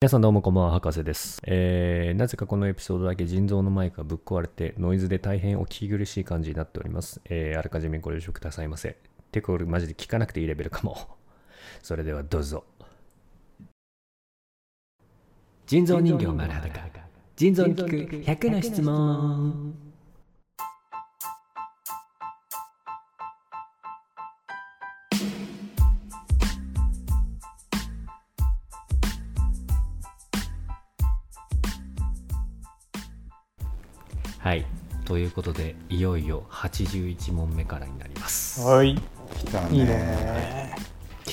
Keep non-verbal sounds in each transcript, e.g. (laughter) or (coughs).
皆さんどうもこんばんは、博士です。えー、なぜかこのエピソードだけ腎臓のマイクがぶっ壊れて、ノイズで大変お聞き苦しい感じになっております。えー、あらかじめご了承くださいませ。てこれマジで聞かなくていいレベルかも。(laughs) それではどうぞ。腎臓人形丸裸。腎臓に聞く100の質問。はい。ということで、いよいよ81問目からになります。はい。来たねいいね。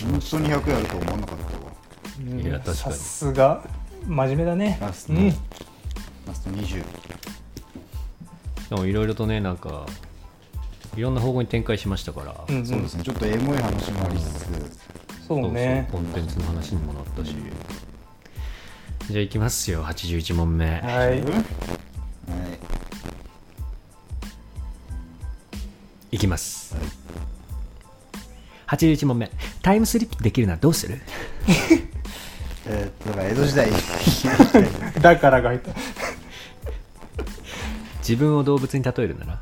本当に100やると思わなかったわうんいや確かにさすが真面目だね。ラスト、うん。ラスト20でもいろいろとね、なんか、いろんな方向に展開しましたから、うんうんそうですねちょっとエモい話もありつつそうね。そうそうコンテンツの話にもなったし。じゃあ行きますよ、81問目。はい。いいきます。81問目。タイムスリップできるならどうする？えーっとだから江戸時代 (laughs) だからが入った。自分を動物に例えるならあ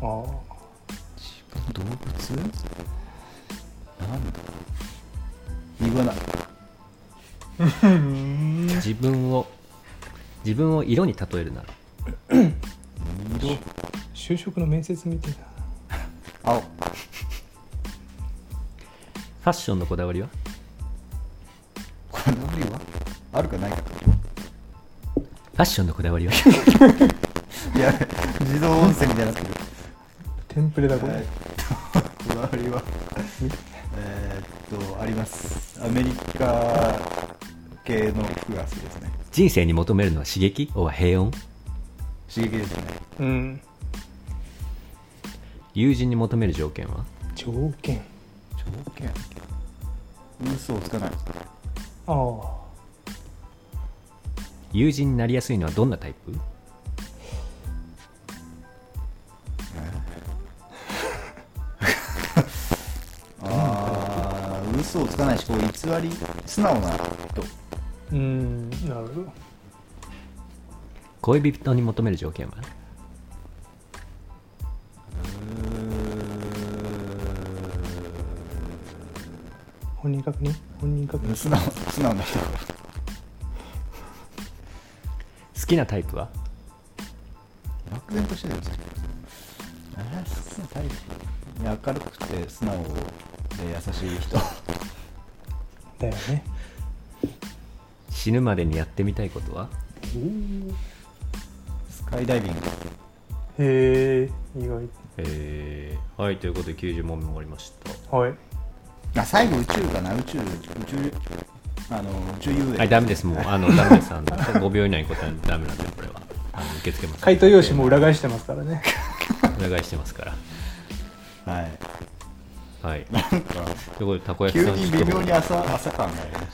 あ。動物？なんだ？イグアナ (laughs) 自分を、自分を色に例えるな (coughs) ら色就職の面接みたいな。ァッションのこだわりは？これ何は？あるかないか。ファッションのこだわりは？(laughs) いや自動音声みたいになってる。テンプレだこれ。はい。こだわりは？えーっとあります。アメリカ系の服が好きですね。人生に求めるのは刺激？おは平穏？刺激ですね。うん。友人に求める条件は？条件。条件嘘をつかないああ。友人になりやすいのはどんなタイプ？ああ嘘をつかないしこう偽り素直な人うん。なるほど。恋人に求める条件は？本人確認？本人確認。素直素直な人。好きなタイプは？漠然としてるんですよ。ああ素直タイプ。いや明るくて素直で優しい人。だよね。死ぬまでにやってみたいことは？スカイダイビング。へえ。意外。えー、はいということで90問目終わりました。はい。あ最後宇宙かな？宇宙宇宙あの宇宙遊園はい (laughs) ダメです。もうあのダメです。あの5秒以内に答えダメなんでこれは。あの受け付けます回答用紙も裏返してますからね。お願いしてますから。はい。はい。なんかということでたこ焼き急さんに微妙に朝朝感がありまし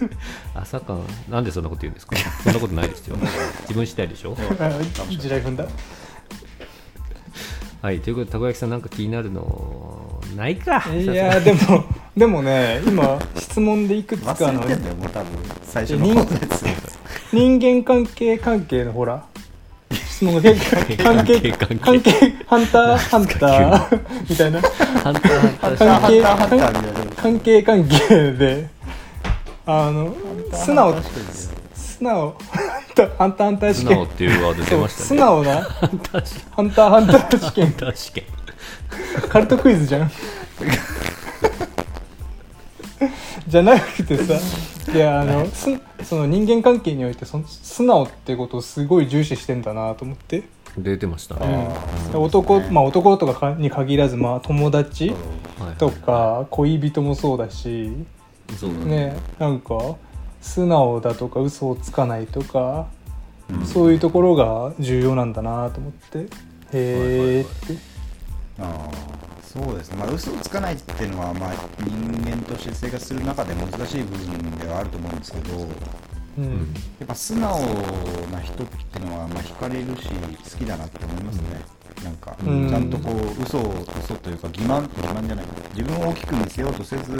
たね。朝かなんでそんなこと言うんですか？(laughs) そんなことないですよ。自分次第でしょ？地雷踏んだ。はいということでたこ焼きさんなんか気になるのないか。いやでも、でもね、今、質問でいくつかの人間関係関係のほら、質問が結構関係、関係関係、ハンター、ハンターみたいな、ハンターハンター。関係ハンターハンターみたいな。関係関係で、あの、素直、素直、ハンターハンター試験、素直っていうワード出ましたね。素直なハンター試ハンターハンター試験、験試験 (laughs) カルトクイズじゃん。じゃなくてさ、いや、あの、すその人間関係においてその、素直ってことをすごい重視してんだなと思って。出てましたうですね。まあ男とかに限らず、まあ友達とか恋人もそうだし、そうだね。ね、なんか素直だとか嘘をつかないとか、うん。そういうところが重要なんだなと思って、へえって。ああそうですね。まあ嘘をつかないっていうのはまあ人間として生活する中で難しい部分ではあると思うんですけどやうん。っぱ素直な人っていうのはまあ惹かれるし好きだなって思いますね、なんか、うん。ちゃんとこう嘘を嘘というか欺瞞欺瞞じゃない。自分を大きく見せようとせず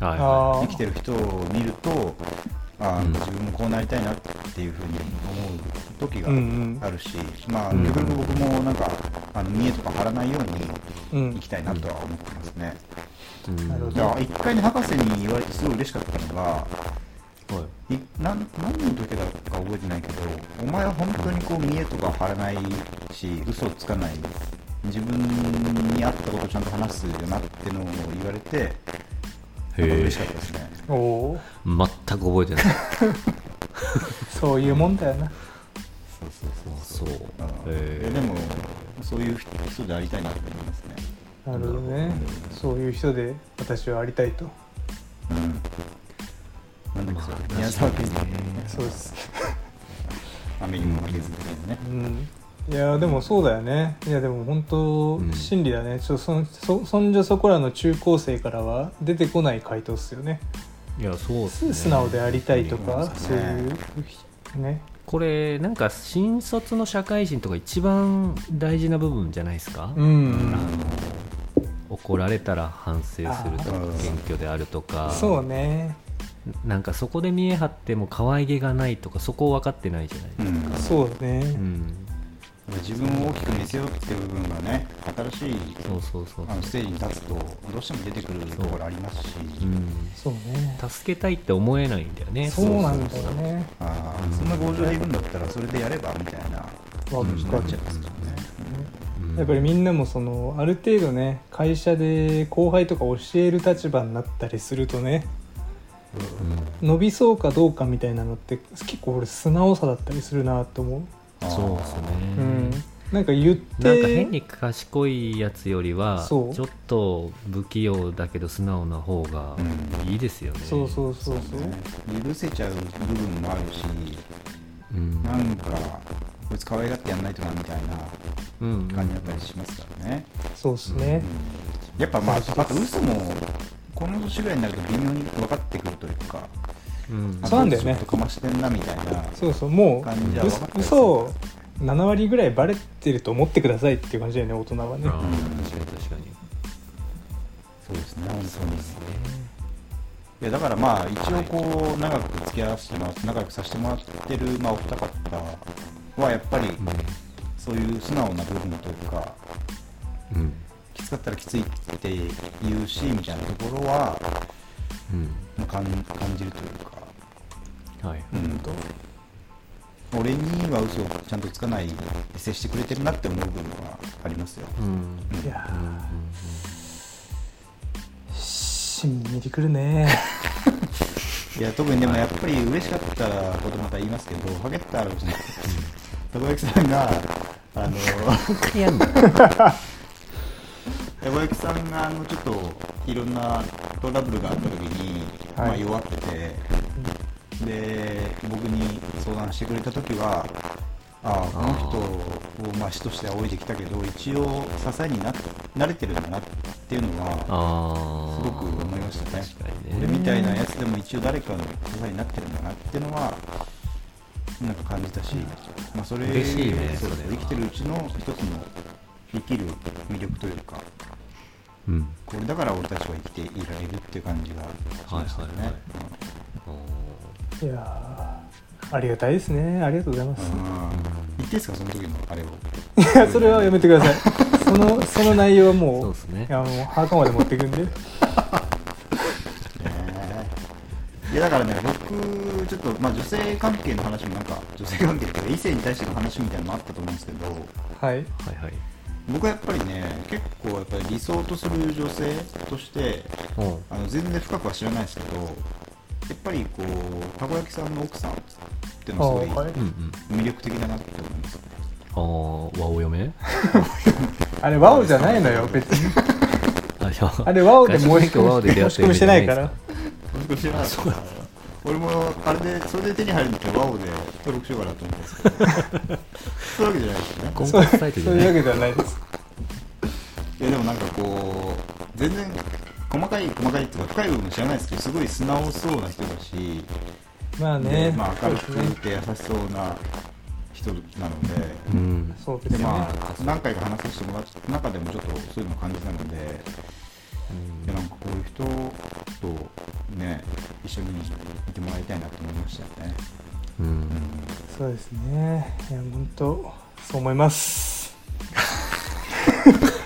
はい生きてる人を見るとあうん。自分もこうなりたいなっていうふうに思う時がうんうん。あるし、まあうん逆に僕もなんかあの見栄とか張らないようにうん。行きたいなとは思ってますね、うん。なるほど。だから一回ね博士に言われてすごい嬉しかったのがはい。い何の時だか覚えてないけどお前は本当にこう見栄とか張らないし嘘をつかない。自分に合ったことをちゃんと話すよなってのを言われて嬉しかったですねおおー。全く覚えてない。(laughs) そういうもんだよな。そうそうそうそう。う。んへー。でもそういう人でありたいなと思いますね。なるほどね。そういう人で私はありたいと。うん。なんだっけそれまあ宮沢賢治確かにねそう (laughs) です。雨にも負けず的なね。うんいやでもそうだよね。いやでも本当うん。真理だね、ちょっとそそそんじょそこらの中高生からは出てこない回答っすよね。いやそうね。素直でありたいとか、そうですそうねいうね。これなんか新卒の社会人とか一番大事な部分じゃないですか、うん。あの怒られたら反省するとか謙虚であるとか。そうね。なんかそこで見え張っても可愛げがないとかそこを分かってないじゃないですか、そうね、うん自分を大きく見せようっていう部分がね新しいそうそうそうあのステージに立つとどうしても出てくるところありますし、うん、そうね。助けたいって思えないんだよね。そうなんだよね。ああそんな強情でいるんだったらそれでやればみたいなっちゃいますよね、うん。やっぱりみんなもそのある程度ね会社で後輩とか教える立場になったりするとね伸びそうかどうかみたいなのって結構俺素直さだったりするなと思う、そうですね、うん、なんか言って。なんか変に賢いやつよりはちょっと不器用だけど素直な方がうん。いいですよね、そうそうそうそう。ね。許せちゃう部分もあるしうん。なんかこいつ可愛がってやんないとなみたいなうん感じだったりしますからね、そうですね、やっぱまああと嘘もこの年ぐらいになると微妙に分かってくるというかうん。そうなんだよね。ちょっとかましてんなみたいなそうそうもう感じは分かったりする嘘を7割ぐらいバレてると思ってくださいっていう感じだよね大人はね。あー確かに確かに。そうですね本当に。いやだからまあ一応こう長く付き合わせてもらって仲良くさせてもらってる、まあ、お二方はやっぱりそういう素直な部分というかうん。うんきつかったらきついっていうしみたいなところはうん。まあ感感じるというか、はい。うん、俺には嘘をちゃんとつかないで接してくれてるなって思う部分はありますよ、うん。うん。いやうんーしんみりくるね。(laughs) いや特にでもやっぱり嬉しかったことまた言いますけどハゲッターのねたこ焼きさんがあの (laughs) たこ焼きさんがあのちょっといろんなトラブルがあった時に、はい。まあ、弱っててで僕に相談してくれた時はああこの人をまあ師として仰いできたけど一応支えにな慣れてるんだなっていうのはすごく思いましたね。ね。俺みたいなやつでも一応誰かの支えになってるんだなっていうのはなんか感じたし、まあ、それ嬉しいねそうそうそれは。生きてるうちの一つの生きる魅力というかうん。これだから俺たちは生きていられるっていう感じがしましたよね、はいはいはいいやーありがたいですね。ありがとうございます、言っていいですかその時のあれを。いやそれはやめてください。(laughs) そのその内容はもうそうですね。いやもう墓まで持っていくんで。ねいやだからね僕ちょっとまあ女性関係の話もなんか女性関係っていうか異性に対しての話みたいなのもあったと思うんですけど。はい。はいはい。僕はやっぱりね結構やっぱり理想とする女性としてうん。あの全然深くは知らないですけどやっぱりこうたこ焼きさんの奥さんっていうのはすごい魅力的だなって思いますああ和お嫁？(laughs) あれワオじゃないのよ別に。あれワオで申し外国ワオで出会ってる申し込みしてないから僕知らなかった俺もあれでそれで手に入るんだったらワオで登録しようかなと思って。ますけどそういうわけじゃない。ですよね婚そう活サイトじゃないそういうわけではないです。いやでもなんかこう全然細かい細かいっていうか深い部分知らないですけどすごい素直そうな人だし、まあでねまあ、明るくて優しそうな人なので、うん。そうですね、でまあ何回か話させてもらった中でもちょっとそういうのを感じたので、いやなんかこういう人とね一緒に見てもらいたいなと思いましたよね、うん。そうですね。いや本当そう思います (laughs)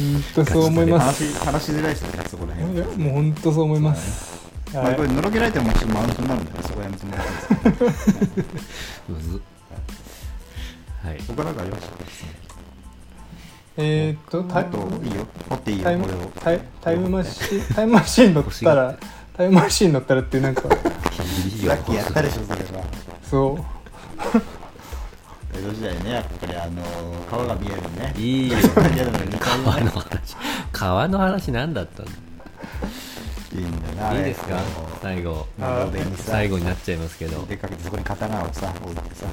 本当そう思います。話話しづらいですよねそこら辺。もう本当そう思います。まあ、はい。これのろけられてもちょっとマウントになるんで、そこやめてもらっていいです。ずっはい。他なんかありましたえーっとタイいいよ掘っていいよタイタイムマシンタイムマシン乗ったらタイムマシン乗ったらってなんかさっきやったでしょそれは。そう江戸時代ねやっぱりあの川が見えるね。いいよ。川の話。川の話。何だったの？いいんだないいですか？最後。最後になっちゃいますけど。でかけてそこに刀をさ置いてさ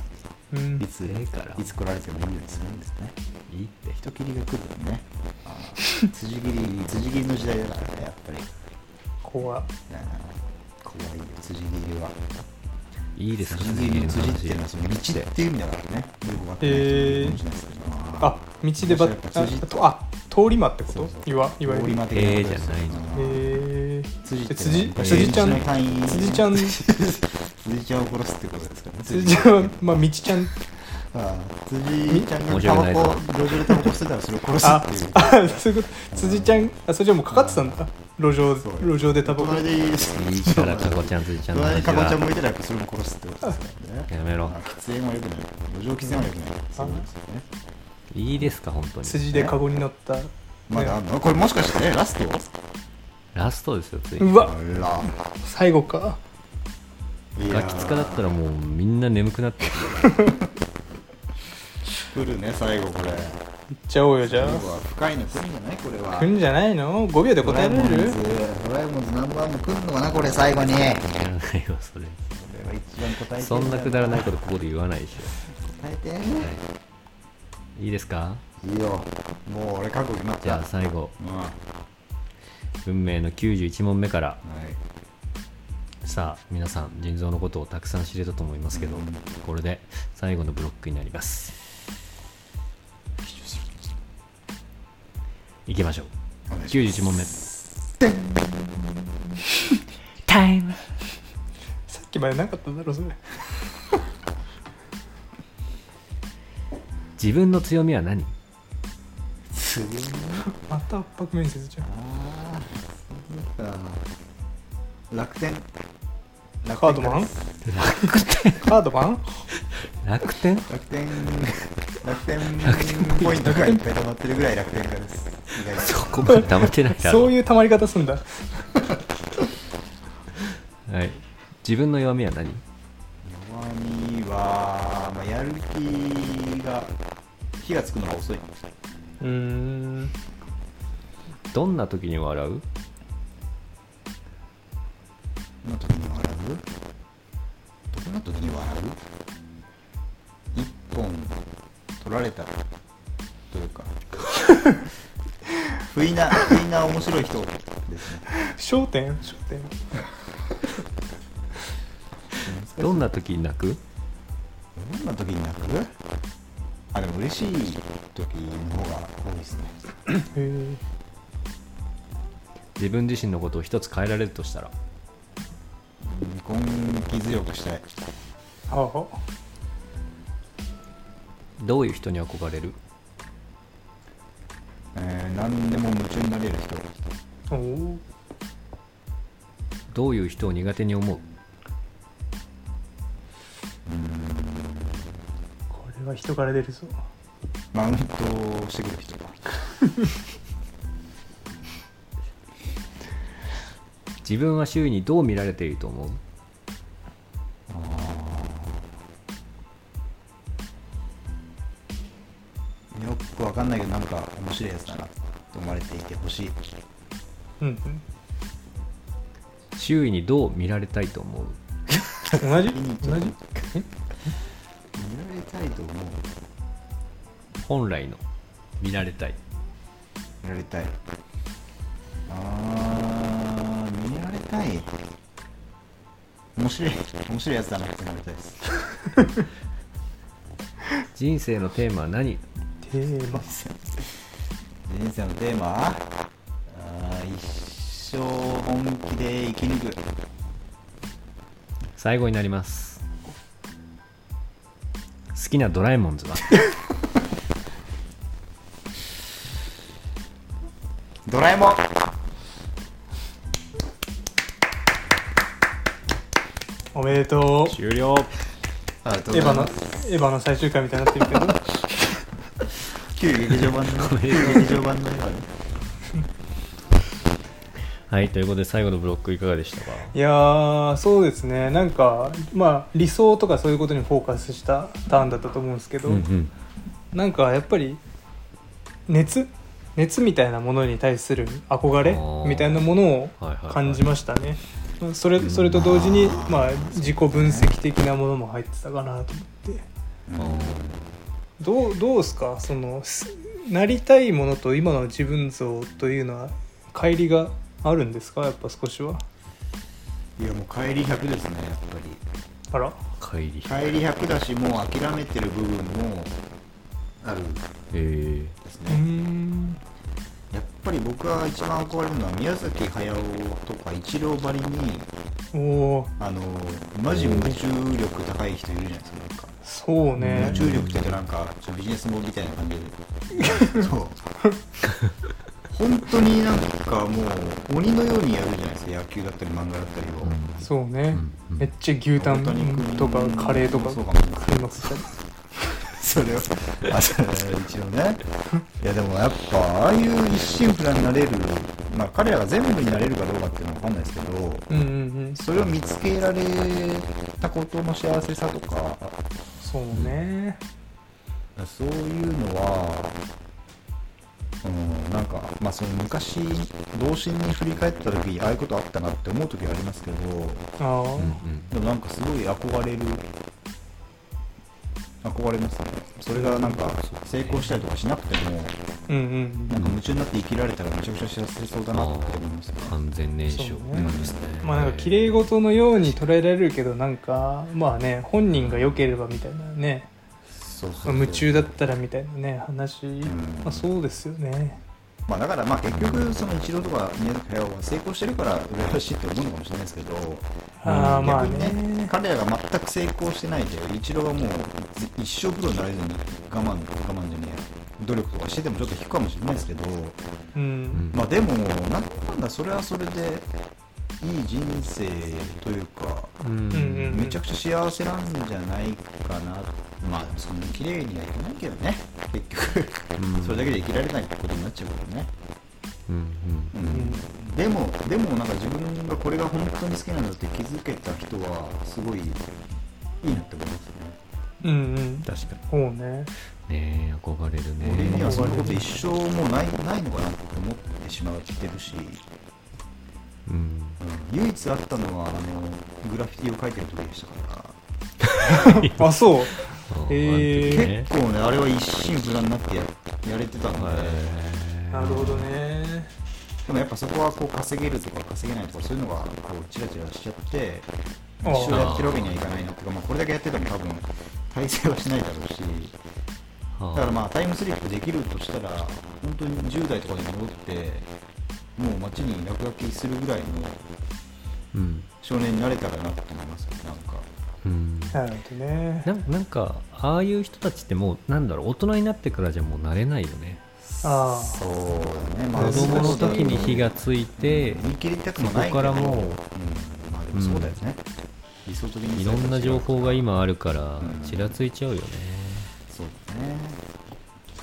うんいつええから。いつ来られてもいいようにするんですね。いいって。人切りが来るのね。辻切り辻切りの時代だからねやっぱり。怖。怖いよ辻切りはいいですか辻っていうのはその道っていう意味だからねよくわかんない人いるかもしれないですけどあ道でばあ通り魔ってこといわいわゆる通り魔的なえー辻辻ちゃん。辻ちゃん。(laughs) 辻ちゃんを殺すってことですかね。辻ちゃんはまあ道ちゃんああ辻ちゃんがタバコ路上でタバコ捨てたらそれを殺すあっていう。あそういうこと。辻ちゃんあそれじゃもうかかってたんだ。路上路上でタバコ。隣でいいです。いいからかこちゃん辻ちゃんのかこちゃんは向いたらやっぱそれも殺すってことですね。やめろ。あ喫煙は良くない。路上喫煙は良くない。そうですよね。いいですか本当に辻でカゴに乗った。まだあんの？これもしかしてねラスト？ラストですよついうわ。ら最後か。ガキ使だったらもうみんな眠くなって来るね最後これ。いっちゃおうよじゃあ。最後は深いの来るんじゃない？これは。来んじゃないの ?5 秒で答えられる？ドラえもんズナンバーワンも来るのかな？これ最後に。これやらないよそれ。は一番答えてそんなくだらないことここで言わないでし答えて。ょい。いですか？いいよ。もう俺覚悟決まった。じゃあ最後。うん。は運命の91問目から。い。さあ皆さん腎臓のことをたくさん知れたと思いますけどこれで最後のブロックになりますいきましょう。お願いします。91問目。タイムさっきまでなかっただろそれ。(laughs) 自分の強みは何？次また圧迫面接じゃん。ああ楽天。楽カードマン？カードマン？楽天？楽天。楽天ポイントがいっぱい溜まってるぐらい楽天家ですそこまで溜まってないだろ。そういうたまり方すんだ。はい、自分の弱みは何？弱みは、まあ、やる気が火がつくのが遅い。うーん。どんな時に笑う？どんな時に笑う？どんな時に笑う？一本取られたというか不意な不意な面白い人ですね。焦点？焦点。(laughs) どんな時に泣く？どんな時に泣く？あでも嬉しい時の方が多いですね。へえ。自分自身のことを一つ変えられるとしたら？根気強くしたい。ああ。どういう人に憧れる？いう人を苦手に思う。これは人から出るぞ。マウントをしてくる人。(laughs) 自分は周囲にどう見られていると思う？よくわかんないけどなんか面白いやつだなと思われていてほしい。うんうん周囲にどう見られたいと思う？同じ？同じ？見られたいと思う。本来の見られたい。見られたい。あー見られたい。面白い。面白いやつだなって言われたいです。人生のテーマは何？テーマ。人生のテーマ？本気で生き抜く。最後になります。好きなドラえもんズは？(laughs) ドラえもん。おめでとう。終了。ありがとうエヴァのエヴァの最終回みたいになってるけど。(laughs) 旧劇場版の (laughs) めで劇場版のエヴァねはいということで最後のブロックいかがでしたか？いやーそうですね。なんかまあ理想とかそういうことにフォーカスしたターンだったと思うんですけど、うんうん。なんかやっぱり熱？熱みたいなものに対する憧れ？みたいなものをはいはいはい。感じましたね、まあそれそれと同時に、まあ、自己分析的なものも入ってたかなと思って。どうどうですか？そのすなりたいものと今の自分像というのは乖離があるんですか？やっぱ少しは。いやもう帰り100ですねやっぱり。あら？帰り帰り100だしもう諦めてる部分もある。えですね、ん。やっぱり僕が一番憧れるのは宮崎駿とか一郎ばりにおおあのマジ夢中力高い人いるじゃないですかなんか。そうね。夢中力って言うとなんかちょっとビジネスモみたいな感じで。(laughs) そう本当になんかもう鬼のようにやるじゃないですか。野球だったり漫画だったりを、そうね、うん。うん。めっちゃ牛タンとかカレーとか。そうかもしれない食いまくったりそれをあそれ一応ね。いやでもやっぱああいう一心不乱になれるまあ彼らが全部になれるかどうかっていうのは分かんないですけどうんうんうんそれを見つけられたことの幸せさとかそうね。そういうのはうんかまあその昔童心に振り返った時にああいうことあったなって思う時はありますけどああ、うんうん。でもなんかすごい憧れる憧れますね。それがなんか成功したりとかしなくてもうんうんなんか夢中になって生きられたらめちゃくちゃ幸せそうだなって思いますね。完全燃焼。ね。なん。ですねまあなんか綺麗事のように捉えられるけどなんかまあね本人が良ければみたいなね、そうそうそう。まあ夢中だったらみたいなね話、ん。まあそうですよねまあだからまあ結局そのイチローとか宮崎駿は成功してるから羨ましいって思うのかもしれないですけどああまあ逆にね彼らが全く成功してないでイチローはもう一生プロになれずに我慢我慢じゃねえ努力とかしててもちょっと引くかもしれないですけどうん、うんまあでもなんだそれはそれでいい人生というかうん。めちゃくちゃ幸せなんじゃないかな。まあそんな綺麗にはいかないけどね結局うん。それだけで生きられないってことになっちゃうからね。うんうん。うん。でもでもなんか自分がこれが本当に好きなんだって気づけた人はすごいいいなって思いますね。うんうん。確かそうね。にねえ憧れる俺にねはそんなこと一生もうないないのかなって思ってしまってるし、うん。うん。唯一あったのはあのグラフィティを描いてる時でしたから。(laughs) あそうあへー。あの時ね結構ねあれは一心不乱になってややれてたので、なるほどね。でもやっぱそこはこう稼げるとか稼げないとかそういうのがこうチラチラしちゃって一生やってるわけにはいかないなっていうか、まあ、これだけやってても多分体制はしないだろうし。はだからまあタイムスリップできるとしたら本当に10代とかに戻ってもう街に落書きするぐらいのうん。少年になれたらなって思いますねなんかうん。なるほどね。ななんかああいう人たちってもうなんだろう大人になってからじゃもうなれないよね。ああ。そうだね。ま子供の時に火がついて言い切りたくもないけどそこからもううん、まあでもそうだよね、理想的にいろんな情報が今あるからうん。ちらついちゃうよね。そうだね。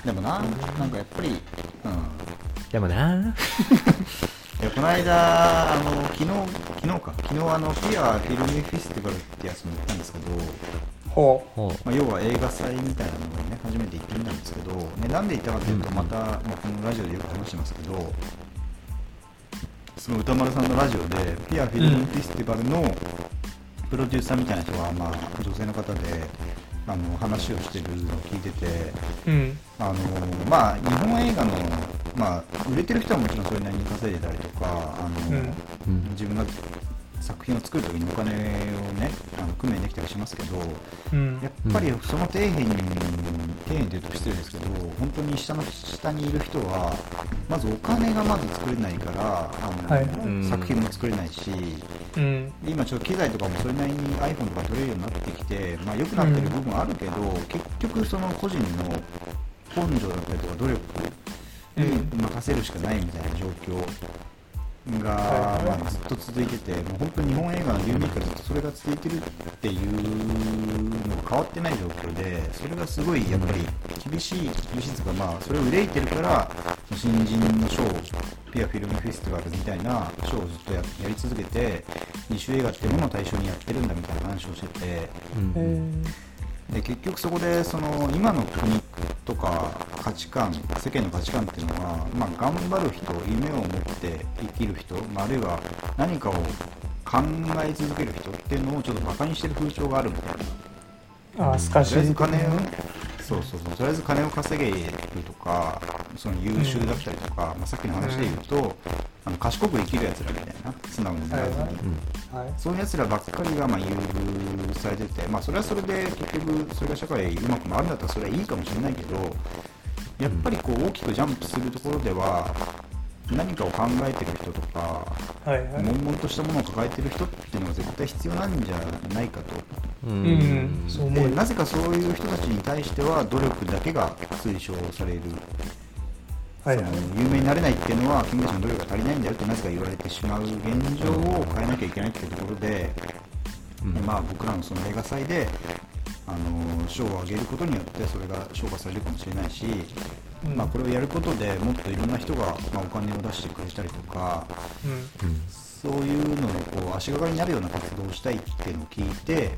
でもななんかやっぱりうん。でもな。いやこの間あの昨日昨日か。昨日あのピアフィルムフェスティバルってやつに行ったんですけど、ほほまあ、要は映画祭みたいなのにね初めて行ってみたんですけど、ね、なんで行ったかというとうん。また、まあ、このラジオでよく話してますけどその歌丸さんのラジオでピアフィルムフェスティバルのプロデューサーみたいな人が、まあ、女性の方であの話をしてるのを聞いててううん。あのまあ日本映画の、まあ、売れてる人はもちろんそれなりに稼いでたりとかあの、うん。うん。自分が作品を作る時にお金をねあの工面できたりしますけどうん。やっぱりその底辺に、底辺というと失礼ですけど本当に下の下にいる人はまずお金がまず作れないからあの、はい。うん作品も作れないしうん。今ちょっと機材とかもそれなりに iPhone とか撮れるようになってきて、まあ、良くなってる部分はあるけど、結局その個人の根性だったりとか努力に任せるしかないみたいな状況が、はい。まあ、ずっと続いててもう本当に日本映画の流儀からずっとそれが続いてるっていうのが変わってない状況でそれがすごいやっぱり厳しい厳しいというかまあそれを憂いてるから新人の賞ピアフィルムフェスティバルみたいな賞をずっとややり続けて二種映画っていうものを対象にやってるんだみたいな話をしてて。うん。えで結局そこでその今の国とか価値観世間の価値観っていうのは、まあ、頑張る人夢を持って生きる人、まあ、あるいは何かを考え続ける人っていうのをちょっとバカにしてる風潮があるみたいな。ー、あスカシとりあえずそうそうそう。とりあえず金を稼げるとかその優秀だったりとか、まあ、さっきの話で言うと、あの賢く生きるやつらみたいな素直にならずに、はい。はい。そういうやつらばっかりがまあ優遇されてて、まあ、それはそれで結局、それが社会うまく回るんだったらそれはいいかもしれないけど、やっぱりこう大きくジャンプするところでは、何かを考えてる人とか、はいはい。悶々としたものを抱えてる人っていうのが絶対必要なんじゃないかと。ううん。うん。そうなぜかそういう人たちに対しては努力だけが推奨される。はい。有名になれないっていうのは君たちの努力が足りないんだよってなぜか言われてしまう現状を変えなきゃいけないっていうところで、うん。まあ、僕らのその映画祭であの賞をあげることによってそれが評価されるかもしれないし、うん。まあ、これをやることでもっといろんな人が、まあ、お金を出してくれたりとかうん。うんそういうののこう足がかりになるような活動をしたいっていうのを聞いて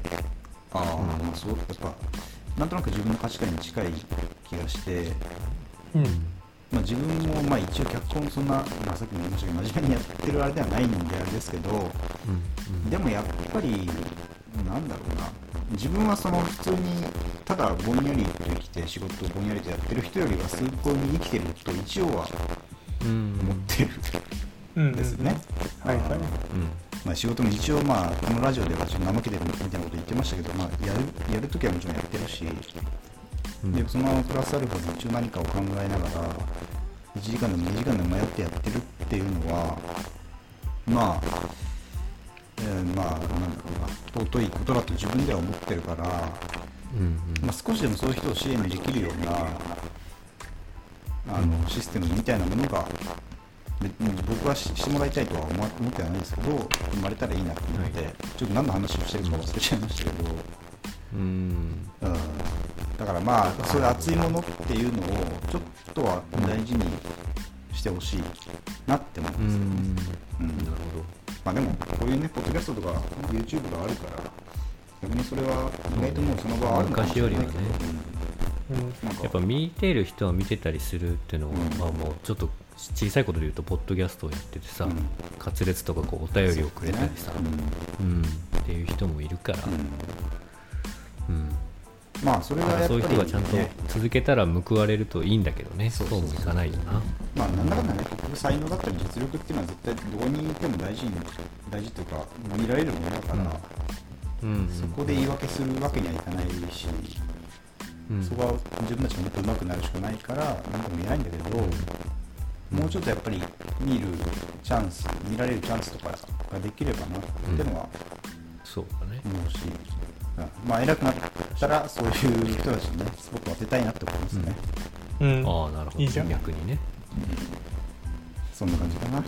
ああ、まあそうやっぱなんとなく自分の価値観に近い気がして。うん。まあ、自分もまあ一応脚本そんな、まあ、さっきも言いましたけど真面目にやってるあれではないんであれですけどうん。でもやっぱりなんだろうな自分はその普通にただぼんやりと生きて仕事をぼんやりとやってる人よりは崇高に生きてると一応はうん。思ってる。うんんですね、はいはい。うん。まあ、仕事も一応まあこのラジオではちょっと怠けてるみたいなこと言ってましたけど、まあ、やるやるときはもちろんやってるしうん。でそのプラスアルファで一応何かを考えながら1時間でも2時間でも迷ってやってるっていうのはまあ、えーまあなんだろうな尊いことだと自分では思ってるから、うん。まあ、少しでもそういう人を支援できるようなあのシステムみたいなものが僕はししてもらいたいとは思ってはないですけど生まれたらいいなと思って、はい。ちょっと何の話をしてるか忘れちゃいましたけど。うん。うん。だからまあそういう熱いものっていうのをちょっとは大事にしてほしいなって思います、うん。うん。なるまあでもこういうねポッドキャストとか YouTube があるから逆にそれは意外ともうその場はあるのかもしれないけど、昔よりはね。うん。やっぱ見てる人は見てたりするっていうのは、うん。まあもうちょっと小さいことで言うとポッドキャストをやっててさ、うん。滑舌とかこうお便りをくれたりさ、うん。うん、っていう人もいるから、うん。うん。まあそれがそういう人がちゃんとね続けたら報われるといいんだけどね。そうもいかないよな。まあなんだかんだね才能だったり実力っていうのは絶対どこにいても大事に大事というか見られるものだから、うん。そこで言い訳するわけにはいかないし、うん。そこは自分たちがもっと上手くなるしかないから何とも言えないんだけど、もうちょっとやっぱり見るチャンス見られるチャンスとかができればなっていうのはそうだね。思うし、うん。まあ偉くなったらそういう人たちにねスポットを当てたいなって思いますね、うん。ああなるほど。いいじゃん。逆にね。そんな感じかな。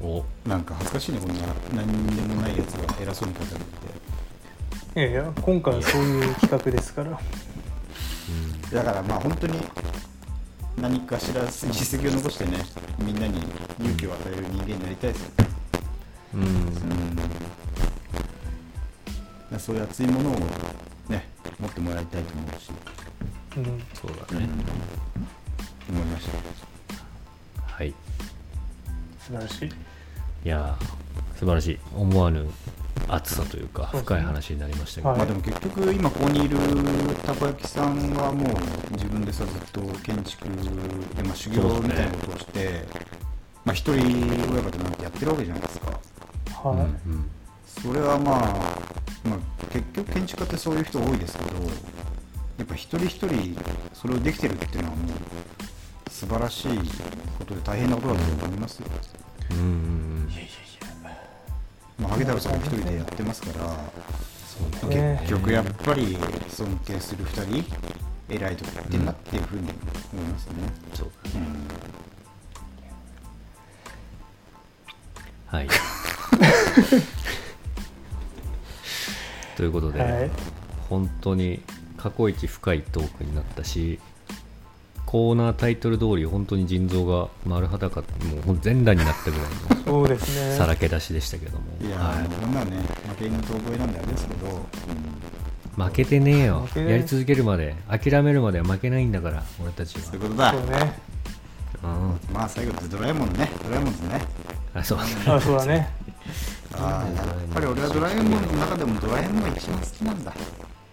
お。なんか恥ずかしいねこんな何にでもないやつが偉そうに語って。いやいや今回はそういう企画ですから。だからまあ本当に何かしら実績を残してねみんなに勇気を与える人間になりたいです。よねうん、うん。うん、そういう熱いものをね持ってもらいたいと思うし、うん。そうだね、思いました。はい。い素晴らしいやー素晴らしい。思わぬ熱さというか深い話になりましたけど、はい。まあでも結局今ここにいるたこ焼きさんはもう自分でさずっと建築で、まあ、修行みたいなことをして、まあ一人親方なんてやってるわけじゃないですか。はい、うんそれはまあまあ、結局建築家ってそういう人多いですけどやっぱ一人一人それをできてるっていうのはもう素晴らしいことで大変なことだと思いますよ、うんうんうんまあ、ハゲ太郎さんも一人でやってますからそうね。結局やっぱり尊敬する2人偉いとってんなっていうふうに思いますね、そううん。はい。(laughs) ということで、はい。本当に過去一深いトークになったしコーナータイトル通り本当に腎臓が丸裸もうほんと全裸になったぐらいのそうですね。さらけ出しでしたけども、いやはー、もうこんなのね負け犬と覚えなんであれですけど、うん。い、負けてねえよ。やり続けるまで諦めるまでは負けないんだから俺たちは。そういうことだ。そうね。うん。まあ最後ってドラえもんね。ドラえもんですね。あそう。あそうだね。ああやっぱり俺はドラえもんの中でもドラえもんが一番好きなんだ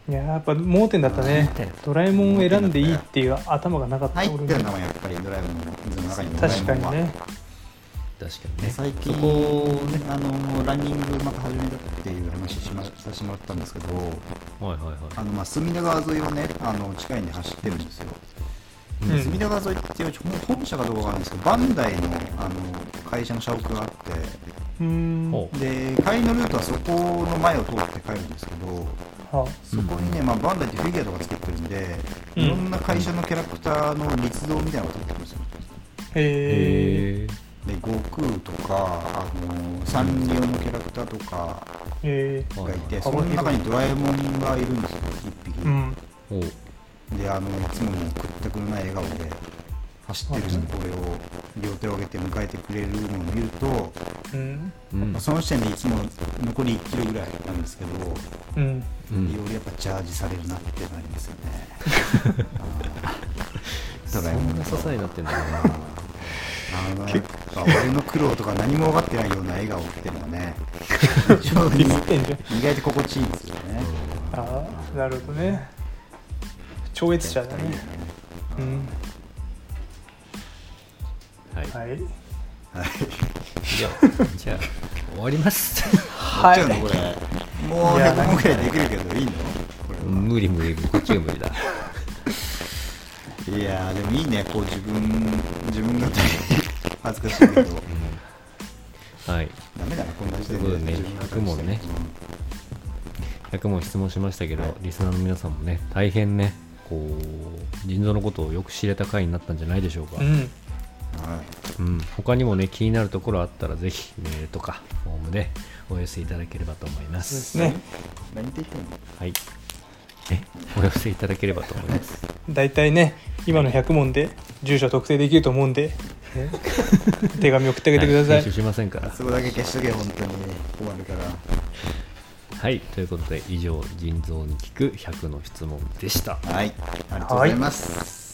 いややっぱ盲点だったね。ドラえもんを選んでいいっていう頭がなかった。入ってるのもはやっぱりドラえもんの中にドラえ確もんはかにね。確かにね。最近そこね。あのランニングまた始めたっていう話しまさせてもらったんですけどはいはいはい。あのまあ隅田川沿いをねあの近いんで走ってるんですよ、うん。で隅田川沿いっていう本社かどうかわかんないですけどバンダイのあの会社の社屋があってで帰りのルートはそこの前を通って帰るんですけどはそこにね、まあ、バンダイってフィギュアとか作ってるんで、うん。いろんな会社のキャラクターの立像みたいなのが作ってるんですよ。へえへえで悟空とかあのサンリオのキャラクターとかがいて、はい。その中にドラえもんがいるんですよ一匹、うん。であのいつもの屈託のない笑顔で走ってる。俺を両手を上げて迎えてくれるのを見ると、うん。その時点でいつも残り1キロぐらいなんですけど、うん。うん。よりやっぱチャージされるなってなりますよね。(laughs) ドラえもんそんな支えになってんだな。あの俺の苦労とか何も分かってないような笑顔っていうのはね意外と心地いいんですよね。ああなるほどね。超越者だね。うんはい。はい。はい。じゃあじゃあ終わります。は持っちゃうのこれもういや100問ぐらいできるけどいいの？これは。無理無理こっちが無理だ。いやーでもいいねこう自分自分が恥ずかしいけど。はい。ダメだなこんな時点で。ということでね。自分が100問ね100問質問しましたけど、リスナーの皆さんもね大変ねこう腎臓のことをよく知れた回になったんじゃないでしょうか、うん。はいうん、他にもね気になるところあったらぜひメールとかフォームでお寄せいただければと思います。すね。何って言ってんの？はい。え？お寄せいただければと思います。大体ね今の100問で住所特定できると思うんで、ね。(laughs) 手紙送ってあげてくださはい。編集しませんから。そこだけ消しとけ本当に困るから。はい。ということで以上腎臓に聞く100の質問でした。はい。ありがとうございます、